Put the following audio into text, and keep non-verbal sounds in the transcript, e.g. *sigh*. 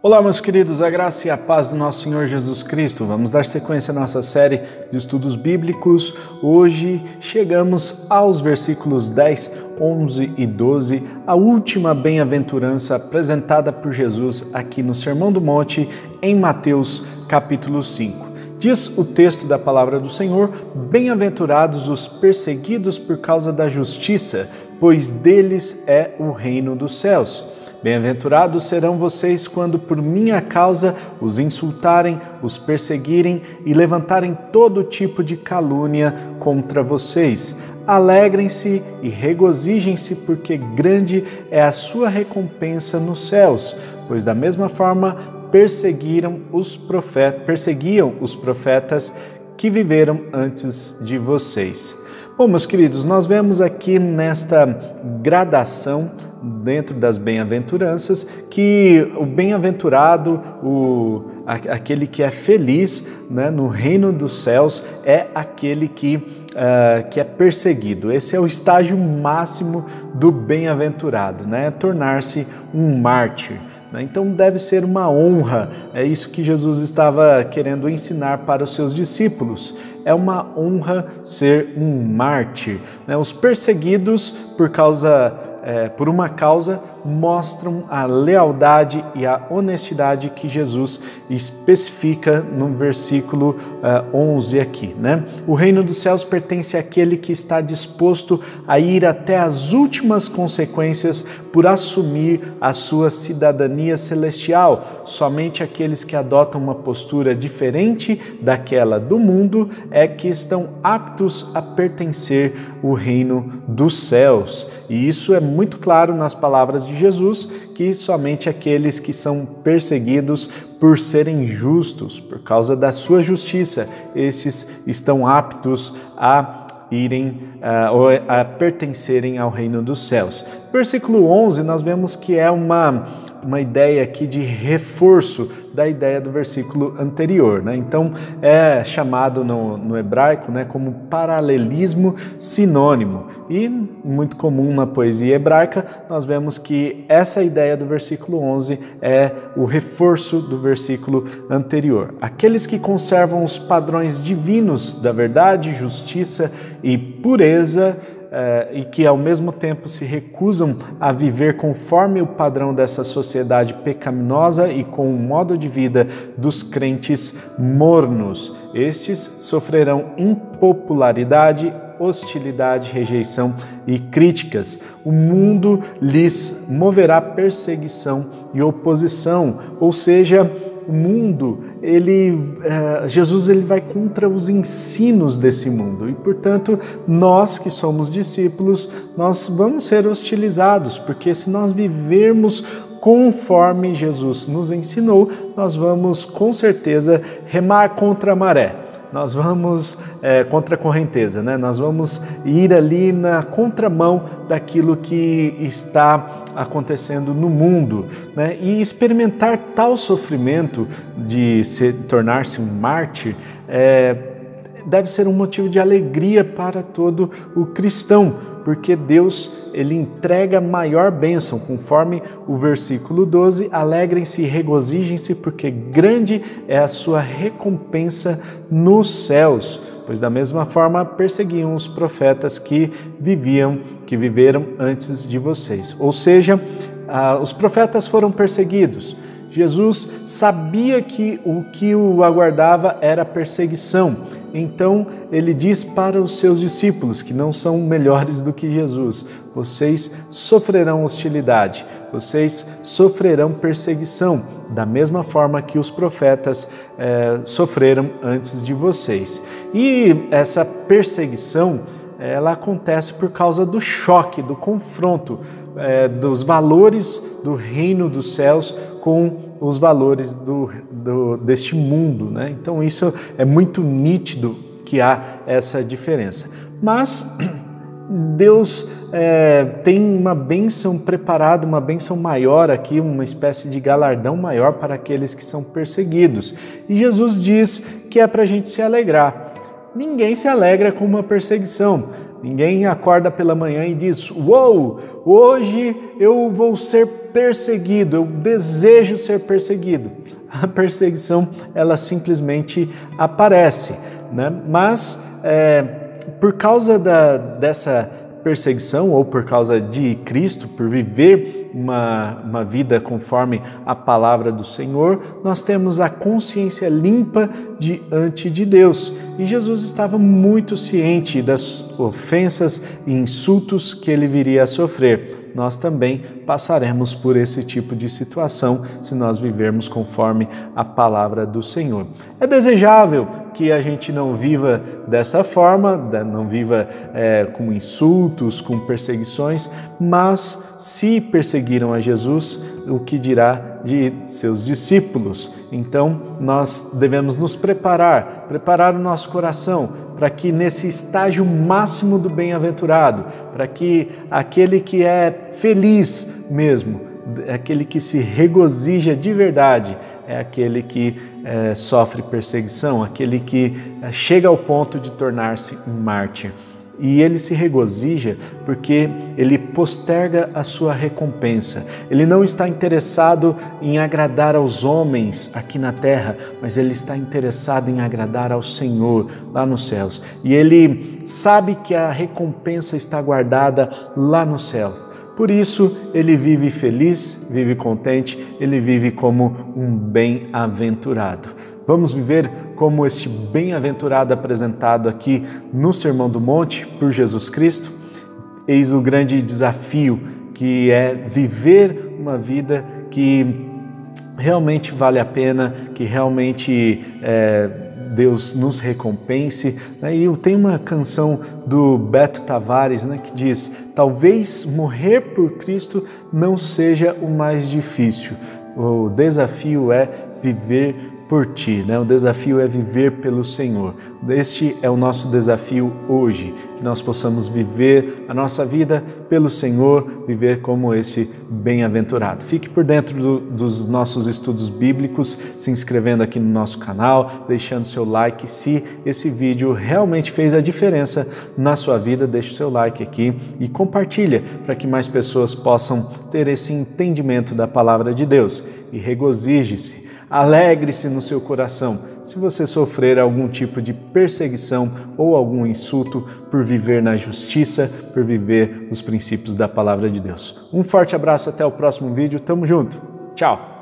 Olá, meus queridos, a graça e a paz do nosso Senhor Jesus Cristo. Vamos dar sequência à nossa série de estudos bíblicos. Hoje chegamos aos versículos 10, 11 e 12, a última bem-aventurança apresentada por Jesus aqui no Sermão do Monte, em Mateus capítulo 5. Diz o texto da palavra do Senhor: Bem-aventurados os perseguidos por causa da justiça, pois deles é o reino dos céus. Bem-aventurados serão vocês quando por minha causa os insultarem, os perseguirem e levantarem todo tipo de calúnia contra vocês. Alegrem-se e regozijem-se, porque grande é a sua recompensa nos céus, pois da mesma forma perseguiram os profetas, perseguiam os profetas que viveram antes de vocês. Bom, meus queridos, nós vemos aqui nesta gradação dentro das bem-aventuranças que o bem-aventurado, o, aquele que é feliz né, no reino dos céus, é aquele que, uh, que é perseguido. Esse é o estágio máximo do bem-aventurado, né, tornar-se um mártir. Né. Então deve ser uma honra, é isso que Jesus estava querendo ensinar para os seus discípulos. É uma honra ser um mártir. Né. Os perseguidos por causa é, por uma causa mostram a lealdade e a honestidade que Jesus especifica no versículo uh, 11 aqui. Né? O reino dos céus pertence àquele que está disposto a ir até as últimas consequências por assumir a sua cidadania celestial. Somente aqueles que adotam uma postura diferente daquela do mundo é que estão aptos a pertencer ao reino dos céus. E isso é muito claro nas palavras de Jesus que somente aqueles que são perseguidos por serem justos, por causa da sua justiça, estes estão aptos a irem uh, ou a pertencerem ao reino dos céus. Versículo 11, nós vemos que é uma uma ideia aqui de reforço da ideia do versículo anterior. Né? Então, é chamado no, no hebraico né, como paralelismo sinônimo. E muito comum na poesia hebraica, nós vemos que essa ideia do versículo 11 é o reforço do versículo anterior. Aqueles que conservam os padrões divinos da verdade, justiça e pureza eh, e que ao mesmo tempo se recusam a viver conforme o padrão dessa sociedade pecaminosa e com o modo de vida dos crentes mornos. Estes sofrerão impopularidade, hostilidade, rejeição e críticas. O mundo lhes moverá perseguição e oposição, ou seja, o mundo, ele, uh, Jesus ele vai contra os ensinos desse mundo. E, portanto, nós que somos discípulos, nós vamos ser hostilizados, porque se nós vivermos conforme Jesus nos ensinou, nós vamos com certeza remar contra a maré nós vamos é, contra a correnteza, né? nós vamos ir ali na contramão daquilo que está acontecendo no mundo né? e experimentar tal sofrimento de tornar-se um mártir. É, deve ser um motivo de alegria para todo o cristão, porque Deus ele entrega maior bênção, conforme o versículo 12: alegrem-se e regozijem-se, porque grande é a sua recompensa nos céus. Pois da mesma forma perseguiam os profetas que viviam, que viveram antes de vocês. Ou seja, os profetas foram perseguidos. Jesus sabia que o que o aguardava era perseguição então ele diz para os seus discípulos, que não são melhores do que Jesus: vocês sofrerão hostilidade, vocês sofrerão perseguição, da mesma forma que os profetas eh, sofreram antes de vocês. E essa perseguição ela acontece por causa do choque, do confronto eh, dos valores do reino dos céus com os valores do, do, deste mundo. Né? Então, isso é muito nítido que há essa diferença. Mas *clears throat* Deus é, tem uma bênção preparada, uma bênção maior aqui, uma espécie de galardão maior para aqueles que são perseguidos. E Jesus diz que é para a gente se alegrar. Ninguém se alegra com uma perseguição, Ninguém acorda pela manhã e diz: Uou, hoje eu vou ser perseguido, eu desejo ser perseguido. A perseguição, ela simplesmente aparece, né? mas é, por causa da, dessa perseguição ou por causa de Cristo, por viver uma, uma vida conforme a palavra do Senhor, nós temos a consciência limpa diante de Deus. E Jesus estava muito ciente das ofensas e insultos que ele viria a sofrer nós também passaremos por esse tipo de situação se nós vivermos conforme a palavra do Senhor. É desejável que a gente não viva dessa forma, não viva é, com insultos, com perseguições, mas se perseguiram a Jesus, o que dirá de seus discípulos? Então, nós devemos nos preparar, preparar o nosso coração para que nesse estágio máximo do bem-aventurado, para que aquele que é feliz mesmo, aquele que se regozija de verdade, é aquele que é, sofre perseguição, aquele que é, chega ao ponto de tornar-se um mártir. E ele se regozija porque ele posterga a sua recompensa. Ele não está interessado em agradar aos homens aqui na terra, mas ele está interessado em agradar ao Senhor lá nos céus. E ele sabe que a recompensa está guardada lá no céu. Por isso, ele vive feliz, vive contente, ele vive como um bem-aventurado. Vamos viver como este bem-aventurado apresentado aqui no Sermão do Monte por Jesus Cristo? Eis o grande desafio que é viver uma vida que realmente vale a pena, que realmente é, Deus nos recompense. Né? E tenho uma canção do Beto Tavares né, que diz: Talvez morrer por Cristo não seja o mais difícil, o desafio é viver por ti, né? O desafio é viver pelo Senhor. Este é o nosso desafio hoje, que nós possamos viver a nossa vida pelo Senhor, viver como esse bem-aventurado. Fique por dentro do, dos nossos estudos bíblicos, se inscrevendo aqui no nosso canal, deixando seu like. Se esse vídeo realmente fez a diferença na sua vida, deixe seu like aqui e compartilha para que mais pessoas possam ter esse entendimento da palavra de Deus. E regozije-se Alegre-se no seu coração se você sofrer algum tipo de perseguição ou algum insulto por viver na justiça, por viver os princípios da palavra de Deus. Um forte abraço, até o próximo vídeo. Tamo junto. Tchau.